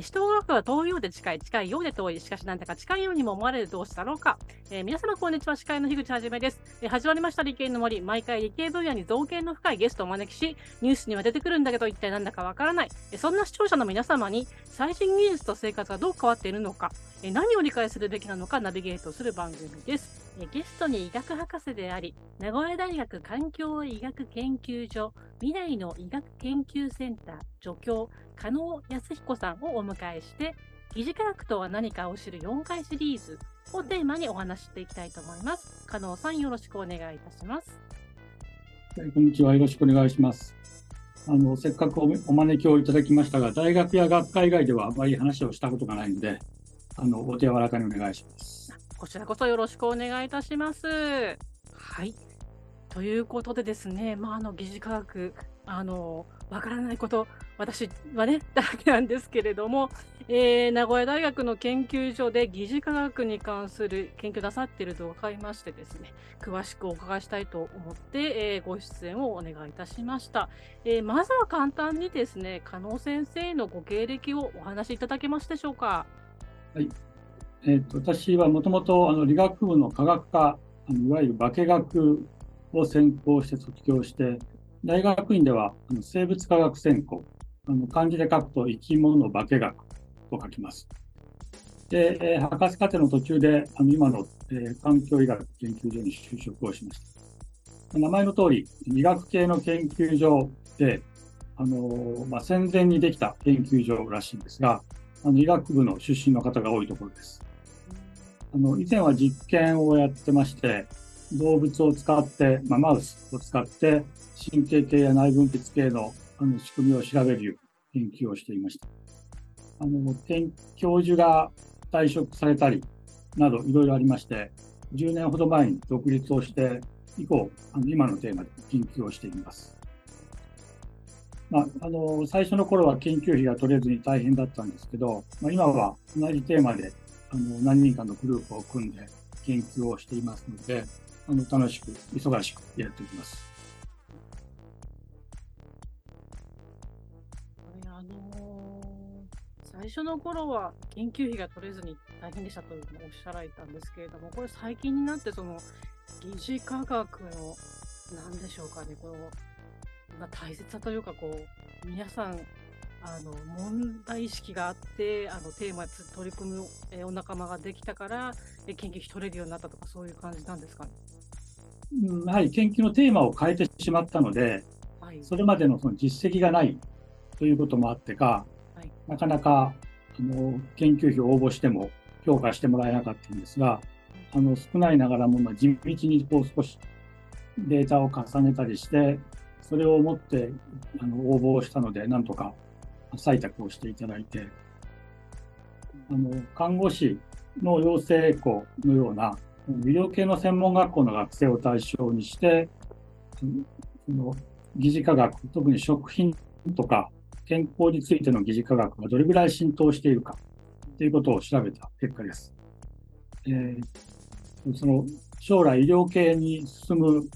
人枠は遠いようで近い、近いようで遠い、しかしなんだか近いようにも思われる同士だろうか。えー、皆様こんにちは、司会の樋口はじめです。えー、始まりました理系の森、毎回理系分野に造形の深いゲストをお招きし、ニュースには出てくるんだけど一体なんだかわからない。えー、そんな視聴者の皆様に最新技術と生活がどう変わっているのか、え何を理解するべきなのかナビゲートする番組です。えゲストに医学博士であり、名古屋大学環境医学研究所未来の医学研究センター助教、加納康彦さんをお迎えして、疑似科学とは何かを知る4回シリーズをテーマにお話していきたいと思います。加納さん、よろしくお願いいたします。はい、こんにちは。よろしくお願いします。あの、せっかくお招きをいただきましたが、大学や学会以外ではあまり話をしたことがないので、あの、お手柔らかにお願いします。こちらこそよろしくお願いいたします。はい。ということでですね、まあ、あの、疑似科学、あの、わからないこと、私はね、だけなんですけれども、えー、名古屋大学の研究所で疑似科学に関する研究なさっていると伺いましてですね、詳しくお伺いしたいと思って、えー、ご出演をお願いいたしました。えー、まずは簡単にですね、加納先生のご経歴をお話しいただけますでしょうか。はい。えーと、私はもともと理学部の科学科、あのいわゆる化学を専攻して卒業して、大学院ではあの生物科学専攻、あの漢字で書くと生き物化学と書きます。で、えー、博士課程の途中であの今の、えー、環境医学研究所に就職をしました。名前の通り、医学系の研究所で、あのまあ、戦前にできた研究所らしいんですが、あの医学部の出身の方が多いところです。あの以前は実験をやってまして、動物を使って、まあ、マウスを使って神経系や内分泌系のあの仕組みを調べる研究をしていました。あの教授が退職されたりなどいろいろありまして、10年ほど前に独立をして、以降、あの今のテーマで研究をしています。まあ、あの最初の頃は研究費が取れずに大変だったんですけど、まあ、今は同じテーマであの何人かのグループを組んで研究をしていますので、あの楽しく、忙しくやっております。あの、最初の頃は研究費が取れずに大変でしたとおっしゃられたんですけれども、これ最近になってその疑似科学の何でしょうかね、この、まあ、大切さというか、こう、皆さんあの問題意識があってあのテーマ取り組む、えお仲間ができたからえ研究費取れるようになったとかそういう感じなんですかね？やはり研究のテーマを変えてしまったので、はい、それまでのその実績がないということもあってか、はい、なかなかあの研究費を応募しても評価してもらえなかったんですが、あの少ないながらもま地道にこう少しデータを重ねたりして、それを持ってあの応募をしたので、なんとか採択をしていただいて、あの看護師の養成校のような医療系の専門学校の学生を対象にして、その疑似科学、特に食品とか健康についての疑似科学がどれぐらい浸透しているかということを調べた結果です。えー、その将来医療系に進む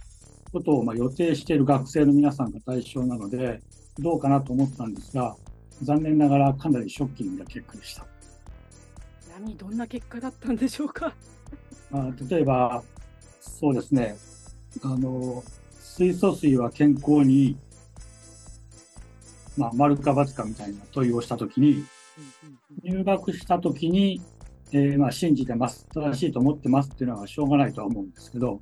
ことをま予定している学生の皆さんが対象なので、どうかなと思ったんですが、残念ながらかなりショッキングな結果でした。何、どんな結果だったんでしょうか？まあ、例えば、そうですね、あの、水素水は健康にいい、まあ、丸か×かみたいな問いをしたときに、入学したときに、えー、まあ、信じてます、正しいと思ってますっていうのはしょうがないとは思うんですけど、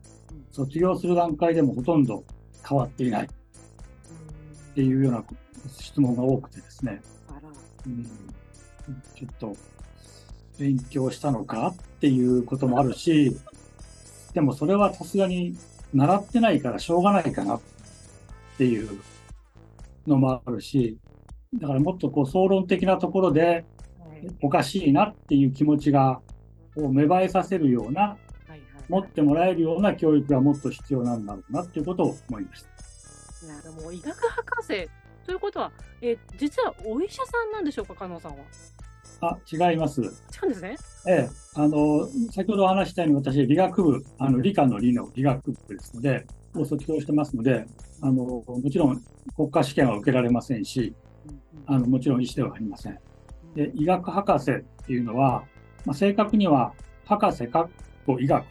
卒業する段階でもほとんど変わっていない。っていうような質問が多くてですね、うん、ちょっと勉強したのかっていうこともあるし、でもそれはさすがに習ってないからしょうがないかなっていうのもあるし、だからもっとこう総論的なところでおかしいなっていう気持ちがこう芽生えさせるような、持ってもらえるような教育がもっと必要なんだろうなっていうことを思いました。なるほど、医学博士ということは、えー、実はお医者さんなんでしょうか、加納さんは？あ、違います。違うんですね。ええ、あの、先ほどお話したように、私、理学部、あの、理科の理の理学部ですので、を卒業してますので、あの、もちろん国家試験は受けられませんし、あの、もちろん医師ではありません。で医学博士っていうのは、まあ、正確には博士かっこ医学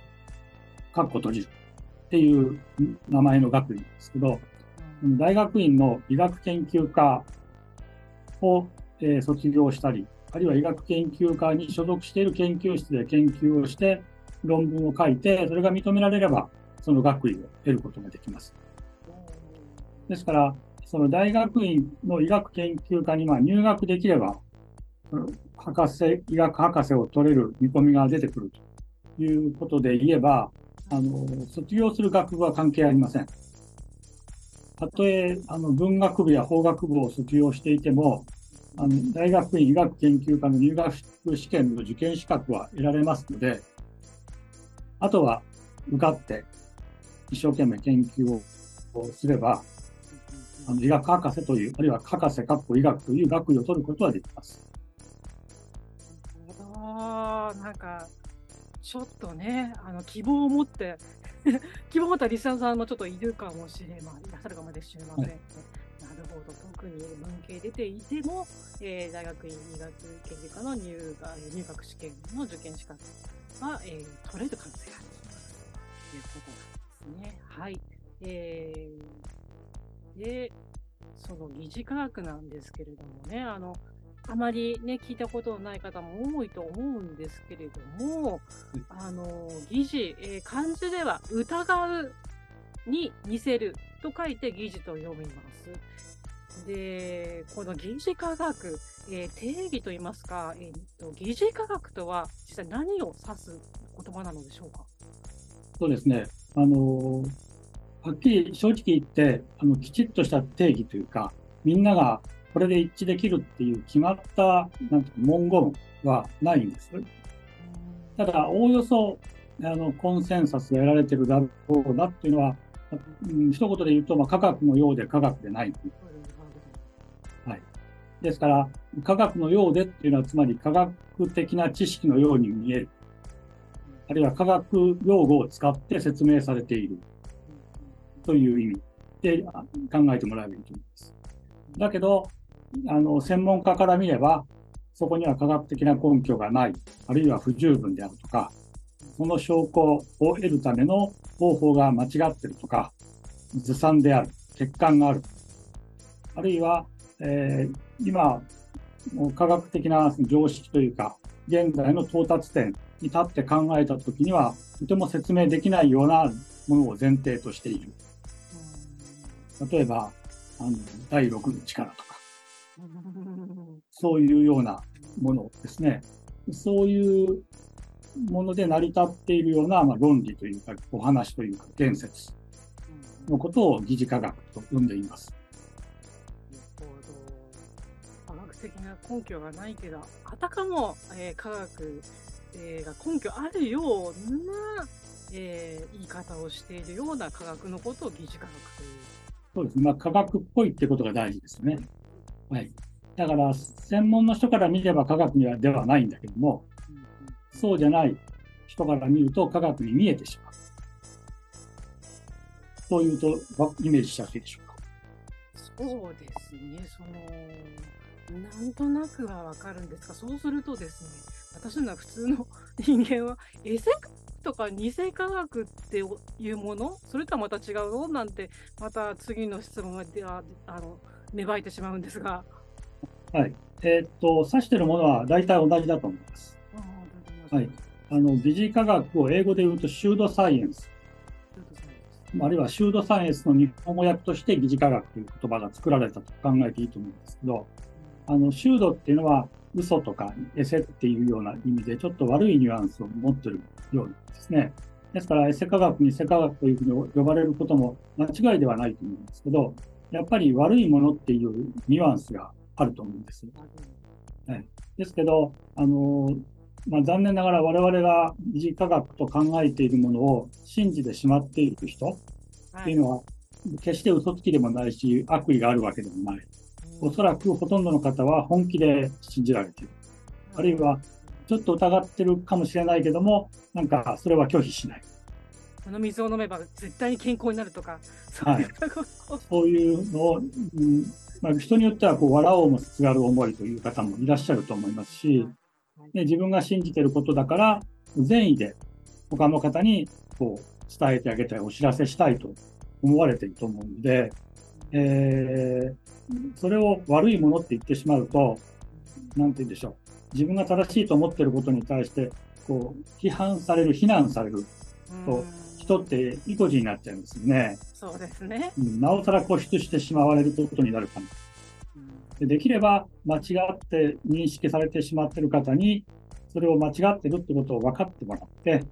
かっこ閉じるっていう名前の学位ですけど、大学院の医学研究科を、えー、卒業したり、あるいは医学研究科に所属している研究室で研究をして論文を書いて、それが認められれば、その学位を得ることができます。ですから、その大学院の医学研究科にま入学できれば、博士、医学博士を取れる見込みが出てくるということで言えば、あの、卒業する学部は関係ありません。たとえ、あの、文学部や法学部を卒業していても、あの、大学院医学研究科の入学試験の受験資格は得られますので、あとは受かって一生懸命研究をすれば、あの医学博士という、あるいは博士、かっこ医学という学位を取ることはできます。なるほど。なんか、ちょっとね、あの希望を持って 希望を持ったリスナーさんもちょっといるかもしれません、いらっしゃるかもしれません。はい、なるほど、特に文系出ていても、えー、大学院医学研究科の入学入学試験の受験資格は、えー、取れる可能性があるということなんですね。はい。えー、で、その疑似科学なんですけれどもね、あの、あまりね、聞いたことのない方も多いと思うんですけれども、あの、疑似、えー、漢字では疑うに似せると書いて疑似と読みます。で、この疑似科学、えー、定義といいますか、えーと、疑似科学とは実際何を指す言葉なのでしょうか？そうですね。あのはっきり正直言って、あのきちっとした定義というか、みんながこれで一致できるっていう決まったなんて文言はないんです。ただ、おおよそあのコンセンサスが得られてるだろうなっていうのは、うん、一言で言うと、まあ、科学のようで科学でない。はい、ですから、科学のようでっていうのは、つまり科学的な知識のように見える。あるいは科学用語を使って説明されているという意味で考えてもらえばいいと思います。だけど、あの、専門家から見れば、そこには科学的な根拠がない、あるいは不十分であるとか、その証拠を得るための方法が間違ってるとか、ずさんである、欠陥がある。あるいは、えー、今、科学的な常識というか、現在の到達点に立って考えたときには、とても説明できないようなものを前提としている。例えば、あの第6の力とか、そういうようなものですね。そういうもので成り立っているような、まあ、論理というか、お話というか、伝説のことを疑似科学と呼んでいます。科学的な根拠がないけど、あたかも、えー、科学、えー、が根拠あるような、えー、言い方をしているような科学のことを疑似科学という。そうですね。まあ、科学っぽいってことが大事ですね。はい。だから、専門の人から見れば科学にはではないんだけども、そうじゃない人から見ると科学に見えてしまう。そういうと、イメージしやすいでしょうか。そうですね。その、なんとなくはわかるんですが、そうするとですね、私のは普通の人間は、エセとか偽科学っていうものそれとはまた違うの？なんて、また次の質問でああの芽生えてしまうんですが。はい。えー、っと、指しているものは大体同じだと思います。はい。あの、疑似科学を英語で言うと、シュードサイエンス。あるいはシュードサイエンスの日本語訳として疑似科学という言葉が作られたと考えていいと思うんですけど、あの、シュードっていうのは嘘とかエセっていうような意味で、ちょっと悪いニュアンスを持ってるようなんですね。ですから、エセ科学にセ科学というふうに呼ばれることも間違いではないと思うんですけど、やっぱり悪いものっていうニュアンスがあると思うんです。はい、ですけど、あのまあ、残念ながら我々が二次科学と考えているものを信じてしまっている人っていうのは、決して嘘つきでもないし、悪意があるわけでもない。おそらくほとんどの方は本気で信じられている。あるいは、ちょっと疑ってるかもしれないけども、なんかそれは拒否しない。この水を飲めば絶対に健康になるとか、はい、そういうのを、うんまあ、人によってはこう笑おうもすがる思いという方もいらっしゃると思いますし、で自分が信じてることだから善意で他の方にこう伝えてあげたいお知らせしたいと思われていると思うので、えー、それを悪いものって言ってしまうと何て言うんでしょう。自分が正しいと思っていることに対してこう批判される非難されると人って意固地になっちゃうんですよね。そうですね。なおさら固執してしまわれることになるかも。でできれば間違って認識されてしまっている方に、それを間違ってるってことを分かってもらって、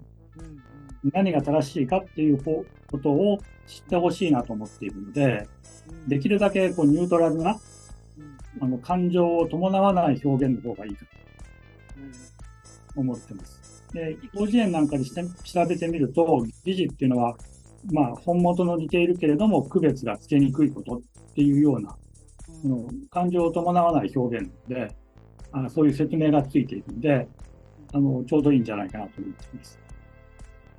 何が正しいかっていうことを知ってほしいなと思っているので、できるだけこうニュートラルな、あの感情を伴わない表現の方がいいかと思ってます。で、広辞苑なんかでして調べてみると、疑似っていうのは、まあ、本元の似ているけれども、区別がつけにくいことっていうような、うん、感情を伴わない表現であ、そういう説明がついているので、あのちょうどいいんじゃないかなと思っています。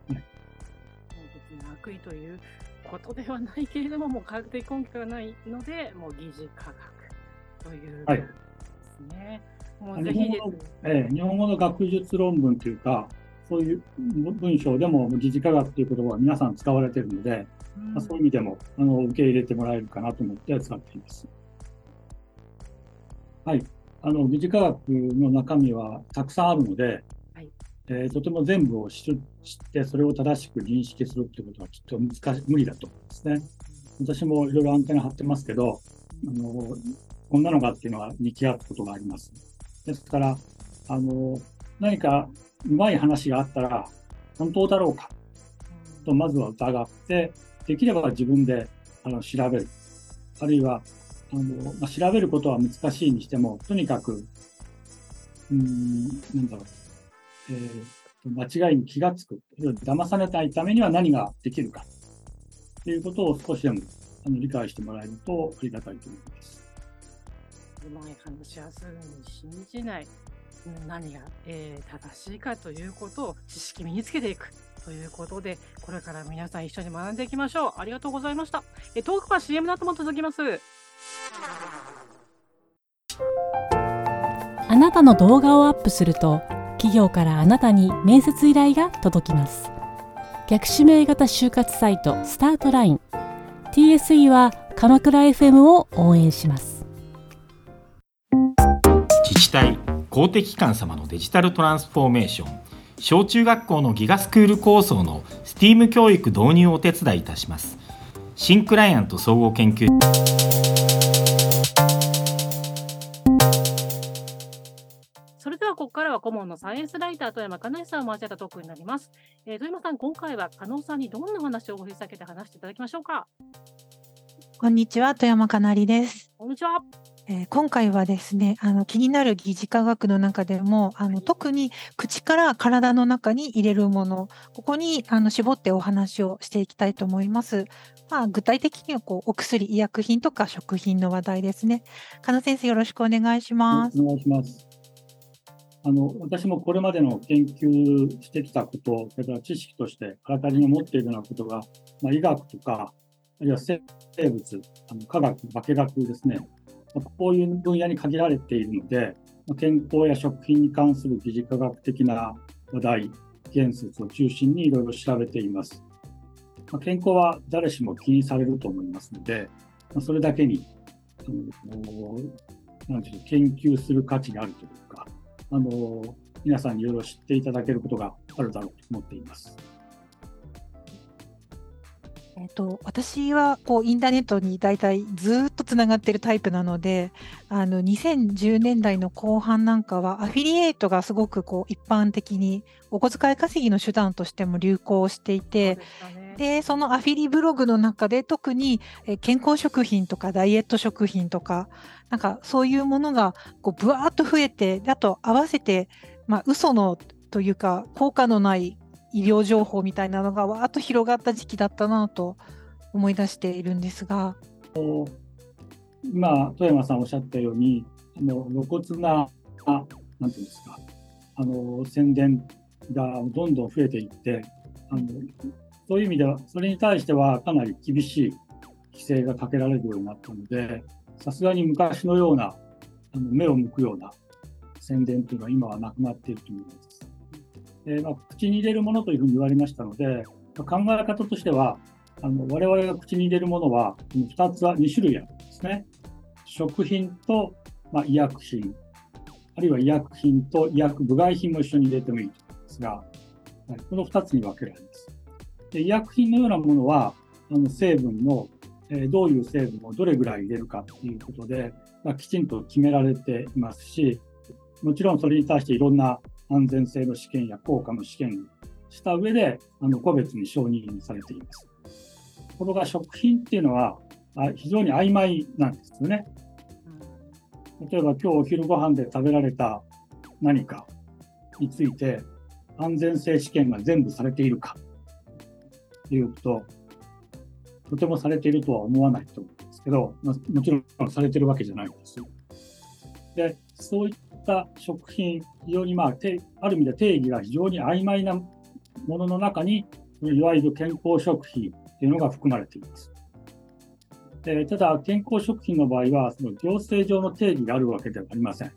はい、悪意ということではないけれども、もう科学的根拠がないので、もう疑似科学ということですね。はいもうぜひ日本語えー、日本語の学術論文というか、そういう文章でも疑似科学という言葉は皆さん使われているので、うん、まあ、そういう意味でもあの受け入れてもらえるかなと思って使っています。はい。あの、疑似科学の中身はたくさんあるので、はい、えー、とても全部を知って、それを正しく認識するってことはきっと難し無理だと思うんですね。私もいろいろアンテナ張ってますけど、あの、こんなのがっていうのは見極くことがあります。ですから、あの、何かうまい話があったら、本当だろうかとまずは疑って、できれば自分であの調べる。あるいは、あのまあ、調べることは難しいにしても、とにかく、うん、なんだろう、えー、間違いに気がつく。騙されないためには何ができるか。ということを少しでもあの理解してもらえるとありがたいと思います。うまい話はすぐに信じない。何が、えー、正しいかということを知識身につけていくということで、これから皆さん一緒に学んでいきましょう。ありがとうございました。えトークは CM の後も続きます。あなたの動画をアップすると、企業からあなたに面接依頼が届きます。逆指名型就活サイトスタートライン TSE は鎌倉 FM を応援します。自治体公的機関様のデジタルトランスフォーメーション小中学校のギガスクール構想の STEAM 教育導入をお手伝いいたします。新クライアント総合研究それではここからは顧問のサイエンスライター富山かなえさんを交えたトークになります、えー、富山さん今回は加納さんにどんな話を掘り下げて話していただきましょうか？こんにちは富山かなりです。こんにちはえー、今回はですねあの気になる疑似科学の中でもあの特に口から体の中に入れるものここにあの絞ってお話をしていきたいと思います。まあ、具体的にはこうお薬医薬品とか食品の話題ですね。加納先生よろしくお願いします。お願いします。あの私もこれまでの研究してきたこと、それから知識として体に持っているようなことが、まあ、医学とか、あるいは生物、あの科学、化学ですね、こういう分野に限られているので、健康や食品に関する疑似科学的な話題、言説を中心にいろいろ調べています。健康は誰しも気にされると思いますので、それだけに、あのなんていう研究する価値があるというか、あの皆さんにいろいろ知っていただけることがあるだろうと思っています。えっと、私はこうインターネットに大体ずっとつながってるタイプなのであの2010年代の後半なんかはアフィリエイトがすごくこう一般的にお小遣い稼ぎの手段としても流行していてで、そのアフィリブログの中で特に健康食品とかダイエット食品とかなんかそういうものがこうぶわーっと増えてあと合わせて、まあ、嘘のというか効果のない医療情報みたいなのがわーっと広がった時期だったなと思い出しているんですが。今、富山さんおっしゃったように、あの露骨な、あなんていうんですか、あの宣伝がどんどん増えていって、あのそういう意味では、それに対してはかなり厳しい規制がかけられるようになったので、さすがに昔のようなあの目を向くような宣伝というのは今はなくなっていると思います。でまあ、口に入れるものというふうに言われましたので、まあ考え方としては、あの我々が口に入れるものは、この2つは2種類あるんですね。食品と、まあ、医薬品、あるいは医薬品と医薬部外品も一緒に入れてもいいと思うんですが、はい、この2つに分けられます。で医薬品のようなものは、あの成分の、えーどういう成分をどれぐらい入れるかということで、まあ、きちんと決められていますし、もちろんそれに対していろんな安全性の試験や効果の試験した上で、あの個別に承認されています。ところが食品っていうのは、非常に曖昧なんですよね。例えば今日お昼ご飯で食べられた何かについて安全性試験が全部されているかというと、とてもされているとは思わないと思うんですけど、もちろんされてるわけじゃないんです。で、そういった食品、非常にまあ、てある意味で定義が非常に曖昧なものの中に、いわゆる健康食品というのが含まれています。でただ、健康食品の場合は、その行政上の定義があるわけではありません。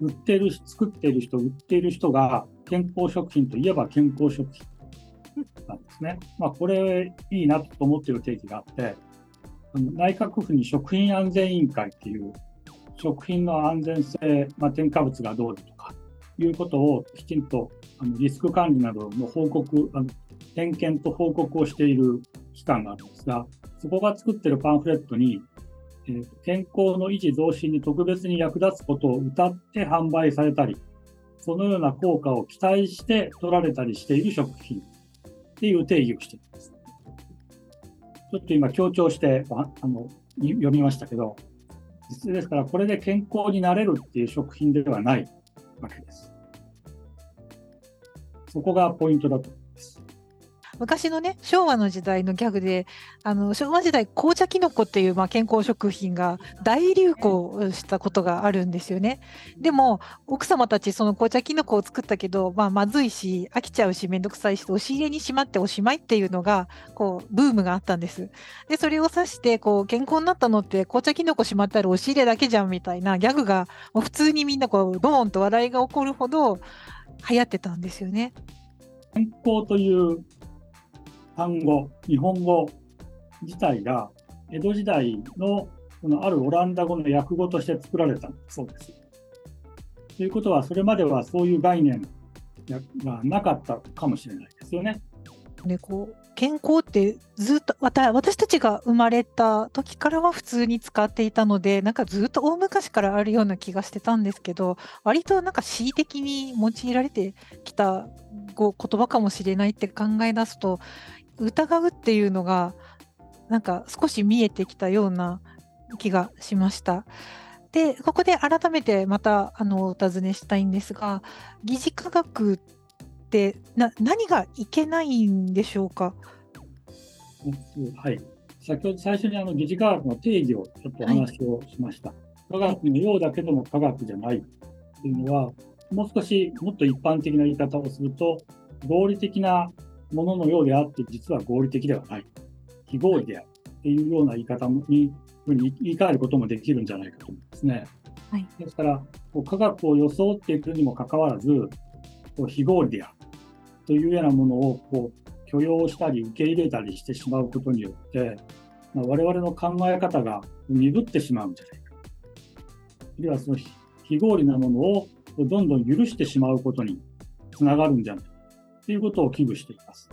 売っている、作っている人、売っている人が健康食品といえば健康食品なんですね。まあ、これいいなと思っている定義があって、あの内閣府に食品安全委員会っていう食品の安全性、まあ、添加物がどうだとかいうことをきちんとあのリスク管理などの報告、あの点検と報告をしている機関があるんですが、そこが作ってるパンフレットに、えー健康の維持増進に特別に役立つことを謳って販売されたり、そのような効果を期待して取られたりしている食品っていう定義をしています。ちょっと今強調してあの読みましたけど、ですからこれで健康になれるっていう食品ではないわけです。そこがポイントだと思います。昔のね、昭和の時代のギャグで、あの昭和時代、紅茶きのこっていう、まあ、健康食品が大流行したことがあるんですよね。でも、奥様たち、その紅茶きのこを作ったけど、まあ、まずいし、飽きちゃうし、めんどくさいし、押し入れにしまっておしまいっていうのが、こう、ブームがあったんです。で、それを指して、こう、健康になったのって、紅茶きのこしまったら押し入れだけじゃんみたいなギャグが、もう普通にみんなこう、ドーンと笑いが起こるほど流行ってたんですよね。健康という単語、日本語自体が江戸時代のこのあるオランダ語の訳語として作られたそうです。ということは、それまではそういう概念がなかったかもしれないですよね。ね、こう健康ってずっと私たちが生まれた時からは普通に使っていたのでなんかずっと大昔からあるような気がしてたんですけど割となんか恣意的に用いられてきた言葉かもしれないって考え出すと疑うっていうのがなんか少し見えてきたような気がしました。でここで改めてまたあのお尋ねしたいんですが疑似科学ってな何がいけないんでしょうか？はい。先ほど最初にあの疑似科学の定義をちょっとお話をしました。科学のようだけども科学じゃないっていうのは、もう少しもっと一般的な言い方をすると、合理的なもののようであって、実は合理的ではない。非合理であるっていうような言い方に、ふうに言い換えることもできるんじゃないかと思うんですね。はいですから、科学を装っていくにもかかわらず、こう非合理であるというようなものをこう許容したり受け入れたりしてしまうことによって、まあ、我々の考え方が鈍ってしまうんじゃないか。あるいはその非非合理なものをどんどん許してしまうことにつながるんじゃないかということを危惧しています。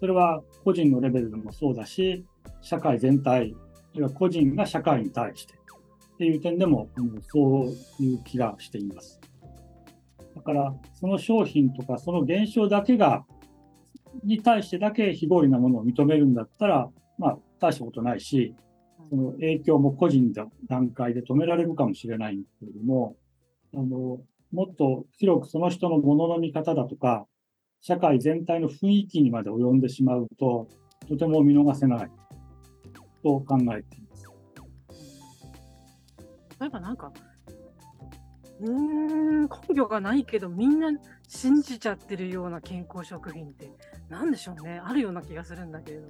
それは個人のレベルでもそうだし、社会全体、あるいは個人が社会に対してっていう点でも、そういう気がしています。だから、その商品とかその現象だけが、に対してだけ非合理なものを認めるんだったら、まあ、大したことないし、その影響も個人の段階で止められるかもしれないんですけれども、あの、もっと広くその人のものの見方だとか、社会全体の雰囲気にまで及んでしまうと、とても見逃せないと考えています。例えばなんか、うーん、根拠がないけど、みんな信じちゃってるような健康食品ってなんでしょうね。あるような気がするんだけれど。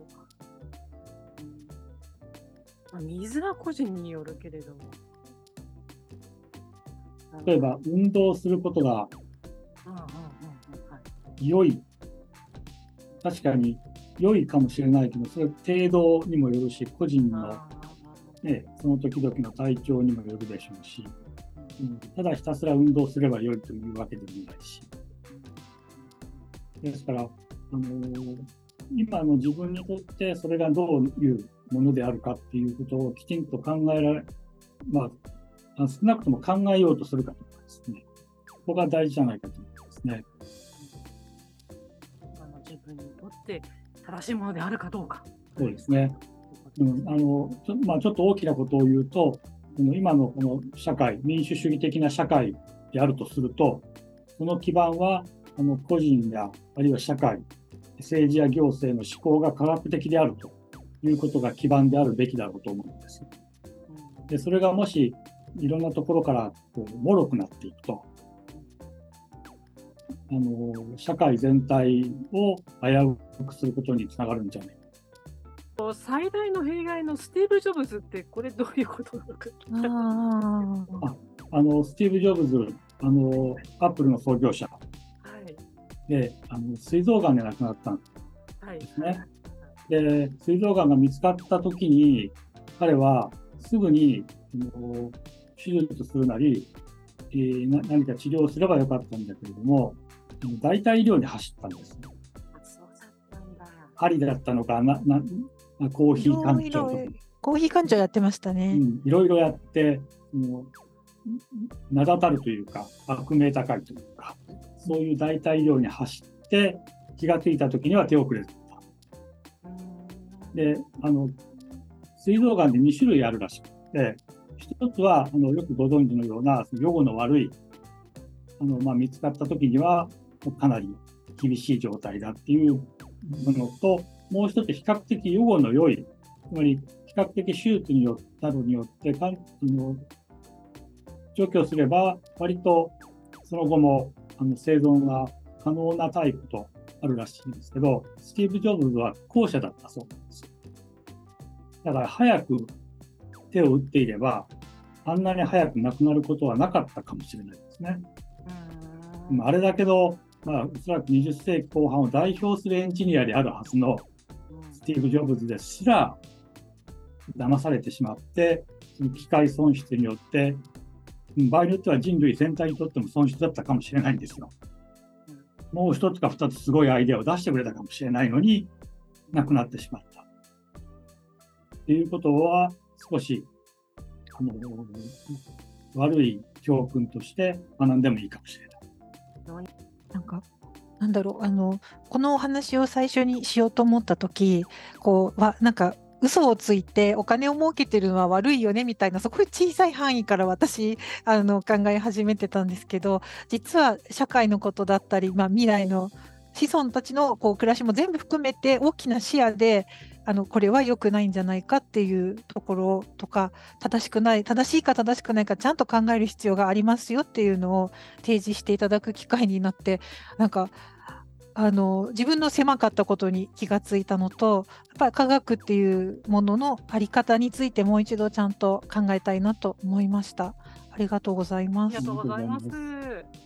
まあ、水は個人によるけれども。例えば、運動することがうん良い。確かに良いかもしれないけど、それは程度にもよるし、個人の、あね、その時々の体調にもよるでしょうし、うんただひたすら運動すれば良いというわけでもないし。ですから、あのー今の自分にとってそれがどういうものであるかっていうことをきちんと考えられ、まあ、あ少なくとも考えようとするかとかですね。ここが大事じゃないかと思いますね。分にとって正しいものであるかどうか。そうですね。うん、あのちょ,、まあ、ちょっと大きなことを言うと、この今のこの社会、民主主義的な社会であるとすると、その基盤はあの個人や、あるいは社会、政治や行政の思考が科学的であるということが基盤であるべきだろうと思うんです。でそれがもしいろんなところからこう脆くなっていくと、あの社会全体を危うくすることにつながるんじゃない？最大の弊害のスティーブ・ジョブズってこれどういうことなのか。ああのスティーブ・ジョブズ、あのアップルの創業者。はい。で、あの膵臓がんで亡くなったんはいですね。で、膵臓がんが見つかったときに、彼はすぐに手術するなり、えーな何か治療をすればよかったんだけれども、代替医療に走ったんです。ありだったのか、なななコーヒー関係とかコーヒー館長やってましたうね。ん、いろいろやって、もう名だたるというか、悪名高いというか、そういう代替医療に走って、気がついた時には手遅れだった。うんで、あの、膵臓がんで2種類あるらしくて、一つは、あの、よくご存知のような、その予後の悪い、あの、まあ、見つかった時には、かなり厳しい状態だっていうものと、もう一つ比較的予後の良い、つまり比較的手術によったのによって、除去すれば、割とその後もあの生存が可能なタイプとあるらしいんですけど、スティーブ・ジョブズは後者だったそうなんですよ。だから早く手を打っていれば、あんなに早く亡くなることはなかったかもしれないですね。あれだけど、まあ、おそらく20世紀後半を代表するエンジニアであるはずのスティーブ・ジョブズですら、騙されてしまって、その機械損失によって、うん場合によっては人類全体にとっても損失だったかもしれないんですよ。もう一つか二つすごいアイデアを出してくれたかもしれないのに、なくなってしまった。っていうことは、少し、あの、悪い教訓として学んでもいいかもしれない。なんか、なんだろう、あの、このお話を最初にしようと思ったとき、こう、わ、なんか、嘘をついてお金を儲けてるのは悪いよねみたいな、すごい小さい範囲から私、あの、考え始めてたんですけど、実は社会のことだったり、まあ、未来の子孫たちのこう暮らしも全部含めて大きな視野で、あの、これは良くないんじゃないかっていうところとか、正しくない、正しいか正しくないかちゃんと考える必要がありますよっていうのを提示していただく機会になって、なんか、あの、自分の狭かったことに気がついたのと、やっぱり科学っていうもののあり方についてもう一度ちゃんと考えたいなと思いました。ありがとうございますありが。とうございます。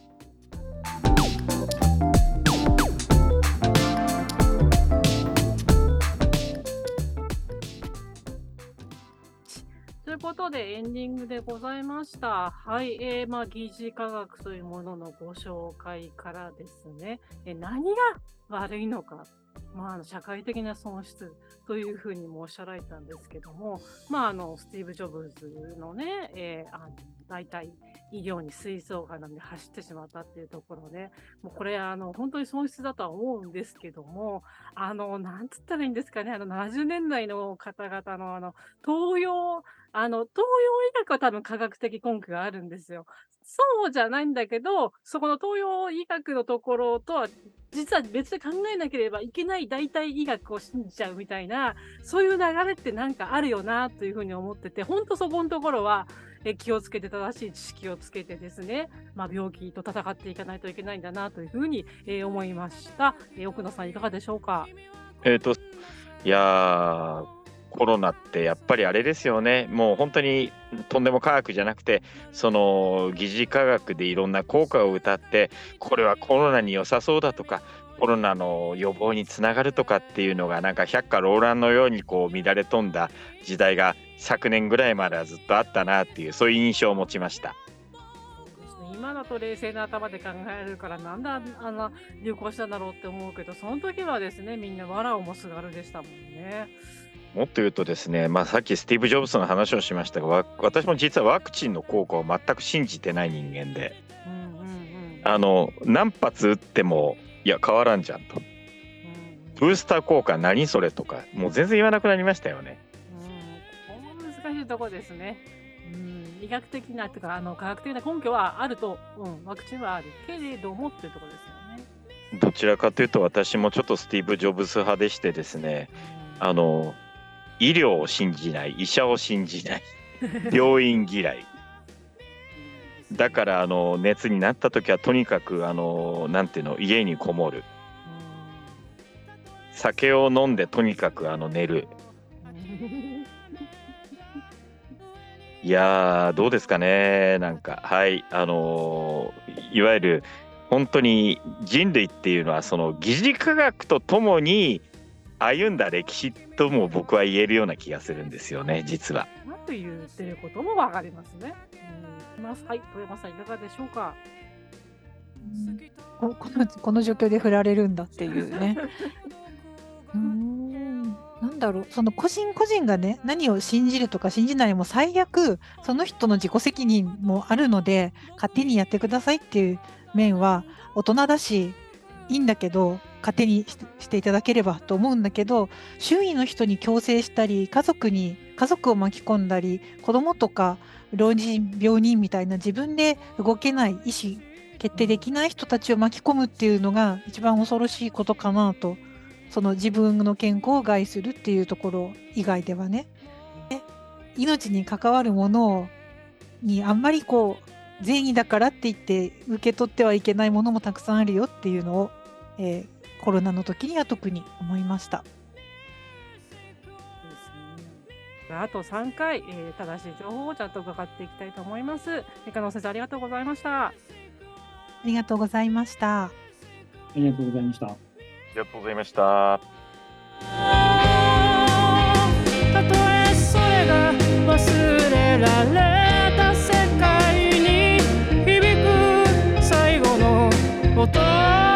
いうことでエンディングでございました。はい、えー、まあ疑似科学というもののご紹介からですね、え何が悪いのか、まああの、社会的な損失というふうにもおっしゃられたんですけども、まああのスティーブ・ジョブズのね、えー、あの大体医療に水槽がなんで走ってしまったっていうところで、もうこれ、あの、本当に損失だとは思うんですけども、あの、なんつったらいいんですかね、あの、70年代の方々の、あの、東洋、あの、東洋医学は多分科学的根拠があるんですよ。そうじゃないんだけど、そこの東洋医学のところとは、実は別で考えなければいけない代替医学を信じちゃうみたいな、そういう流れってなんかあるよなというふうに思ってて、本当そこのところは、え気をつけて正しい知識をつけてですね、まあ、病気と戦っていかないといけないんだなというふうに、えー思いました。えー奥野さんいかがでしょうか？えっ、と、いやー、コロナってやっぱりあれですよね、もう本当にとんでも科学じゃなくて、その疑似科学でいろんな効果を歌って、これはコロナに良さそうだとか、コロナの予防につながるとかっていうのが、なんか百花繚乱のようにこう乱れ飛んだ時代が昨年ぐらいまではずっとあったなっていう、そういう印象を持ちました。今だと冷静な頭で考えるからなんであんな流行したんだろうって思うけどその時はですねみんな藁をもすがるでしたもんね。もっと言うとですね、まあ、さっきスティーブ・ジョブズの話をしましたが、わ私も実はワクチンの効果を全く信じてない人間で、うんうんうんあの何発打ってもいや変わらんじゃんと。うん。ブースター効果何それとかもう全然言わなくなりましたよね。うん、ここ難しいところですね。うん、医学的なとかあの科学的な根拠はあると、うん、ワクチンはあるけれどもっていうところですよね。どちらかというと私もちょっとスティーブ・ジョブズ派でしてですねあの医療を信じない医者を信じない 病院嫌いだからあの熱になった時はとにかくあのなんていうの家にこもる酒を飲んでとにかくあの寝るうんいやー、どうですかね、なんか、はい、あのーいわゆる本当に人類っていうのは、その疑似科学とともに歩んだ歴史とも僕は言えるような気がするんですよね、実は。まあと言ってることもわかりますね。ますはい、富山さんいかがでしょうか？ここのこの状況で振られるんだっていうね。うーんなんだろうその個人個人がね何を信じるとか信じないも最悪その人の自己責任もあるので勝手にやってくださいっていう面は大人だしいいんだけど勝手にししていただければと思うんだけど周囲の人に強制したり家族に家族を巻き込んだり子供とか老人病人みたいな自分で動けない意思決定できない人たちを巻き込むっていうのが一番恐ろしいことかなとその自分の健康を害するっていうところ以外ではね命に関わるものをにあんまりこう善意だからって言って受け取ってはいけないものもたくさんあるよっていうのを、えーコロナの時には特に思いました。あと3回、えー、正しい情報をちゃんと伺っていきたいと思います。三河先生、ありがとうございました。ありがとうございました。ありがとうございました。ありがとうございました。たとえそれが忘れられた世界に響く最後の音。